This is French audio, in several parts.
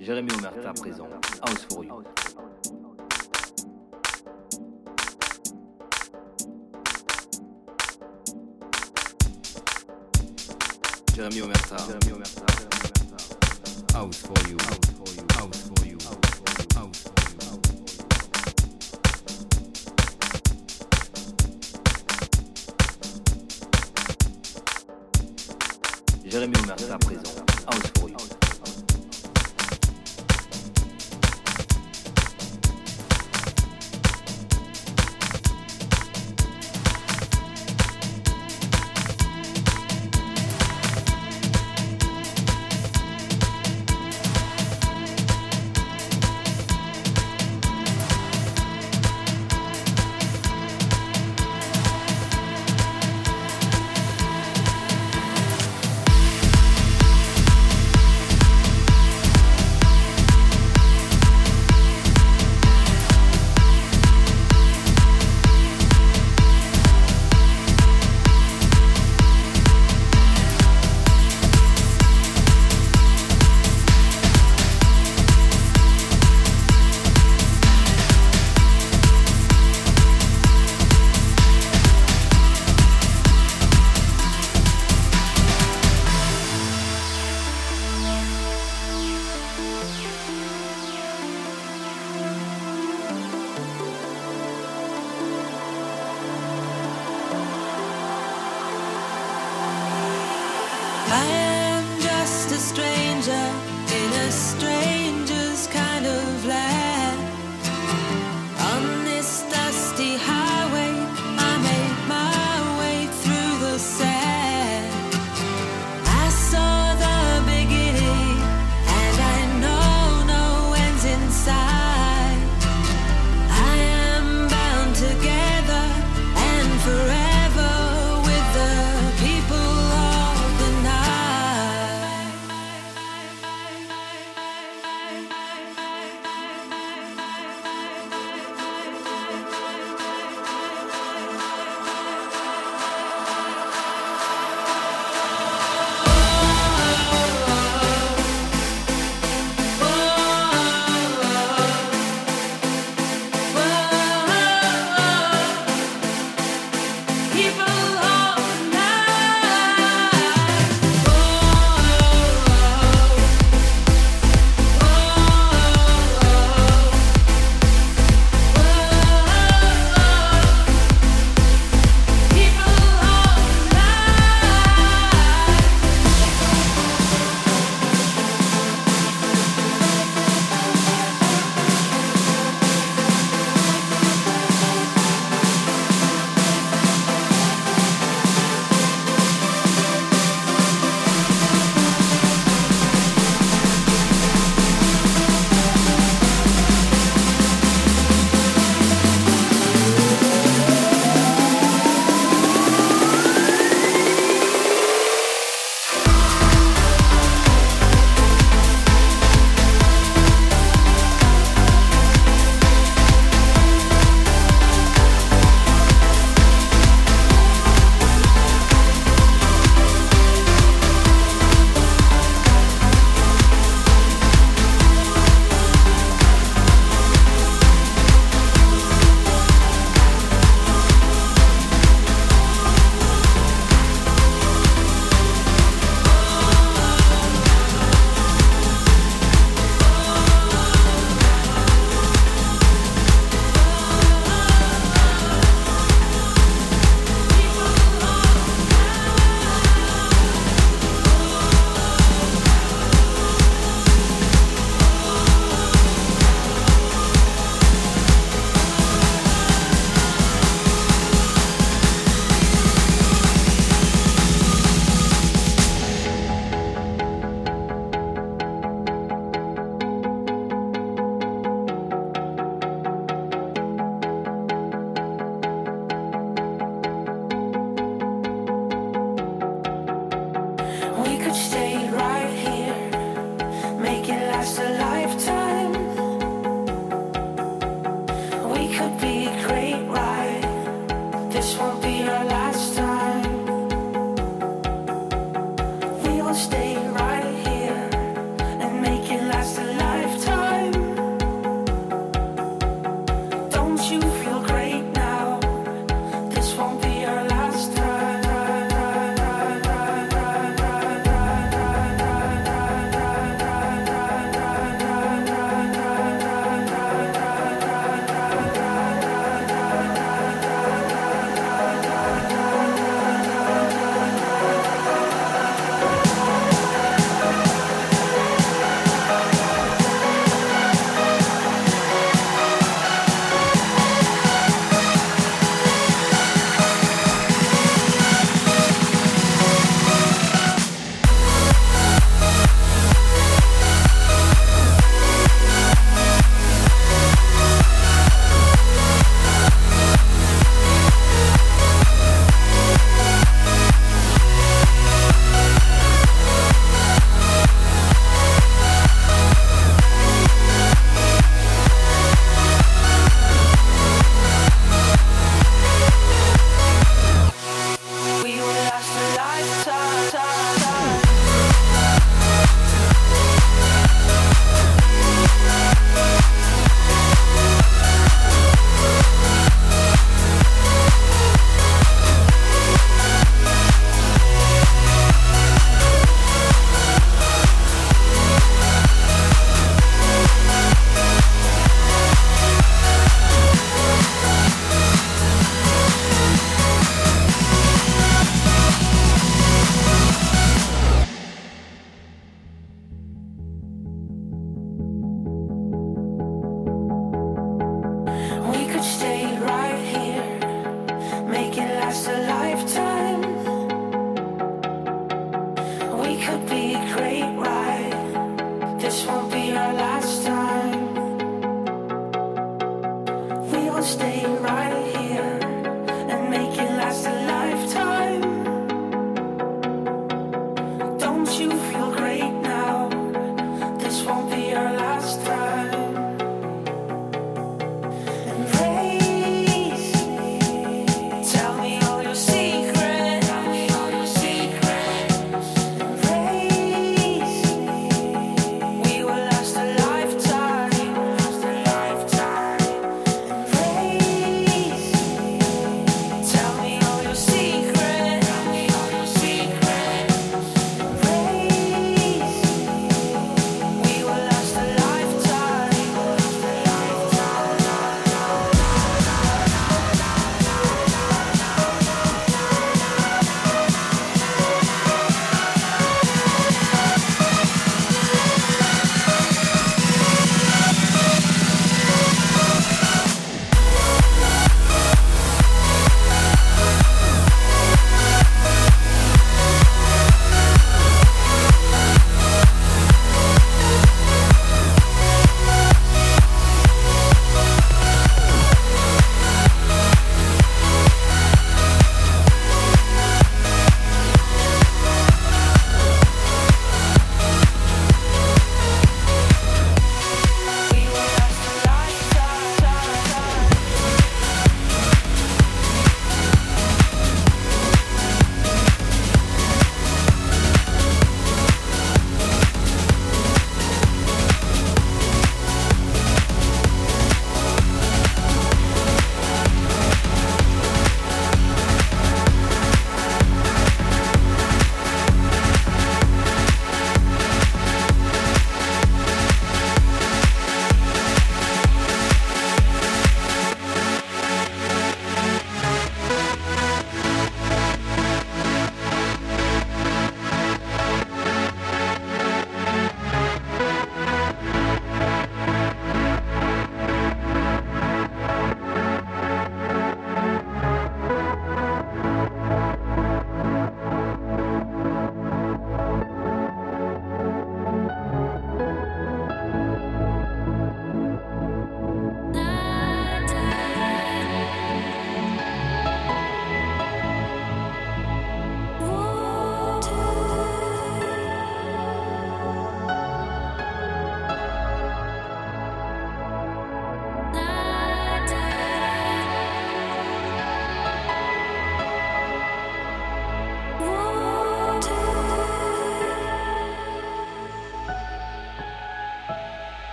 Jérémy Omerta présent, House for You. Jérémy Omerta, House for You, House for You, House for You, House for You. Jérémy Omerta présent, House for You.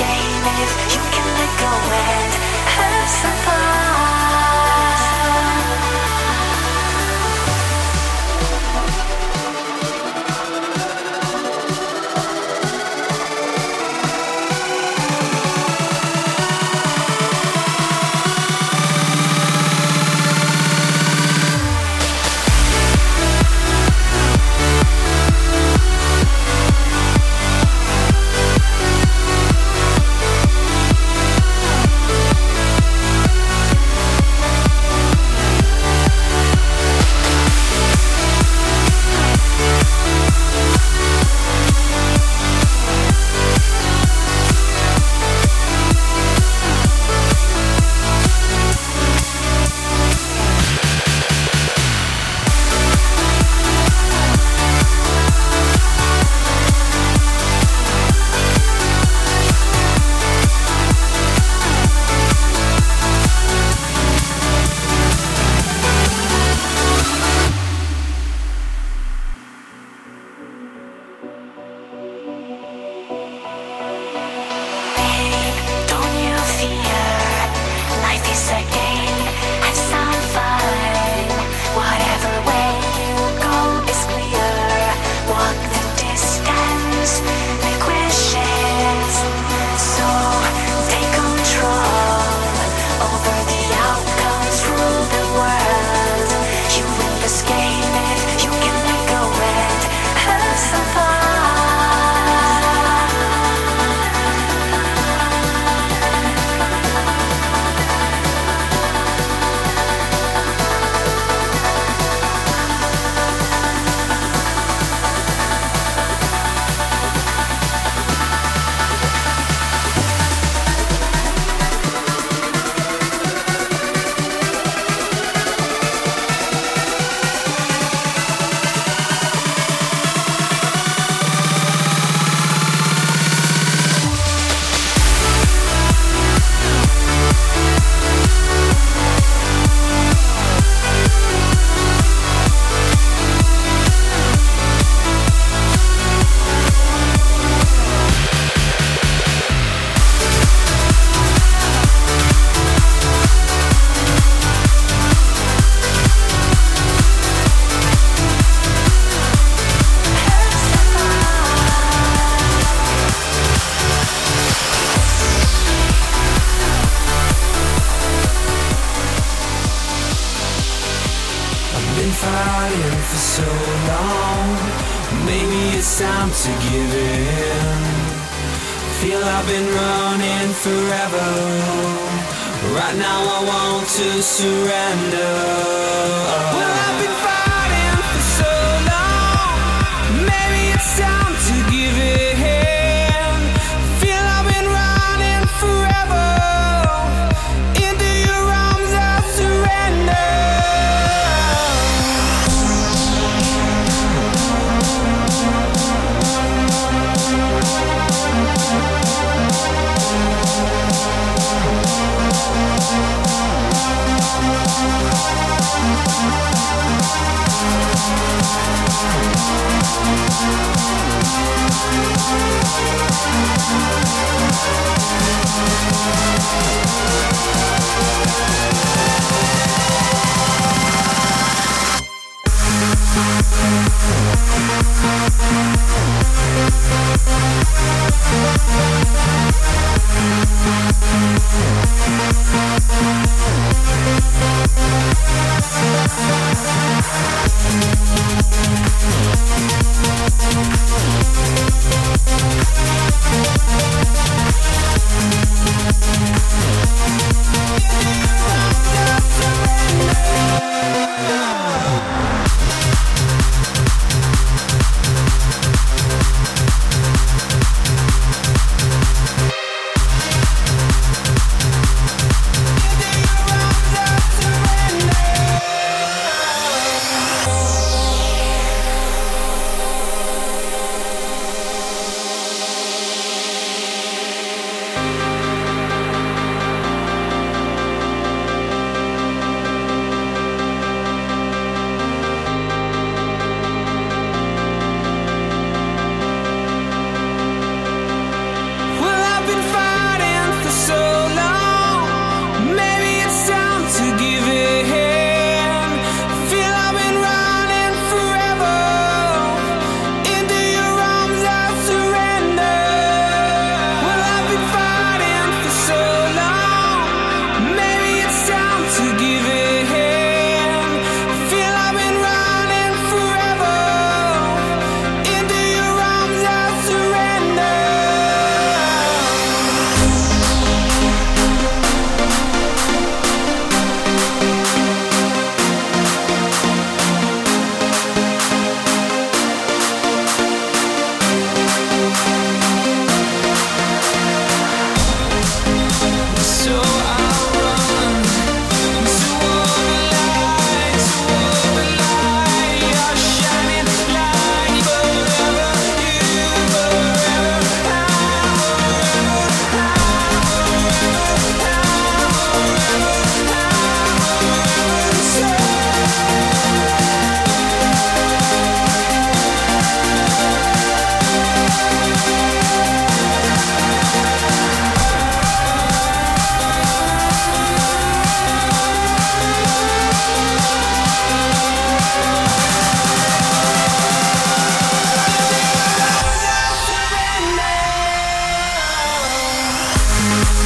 game is you can let go and have some fun.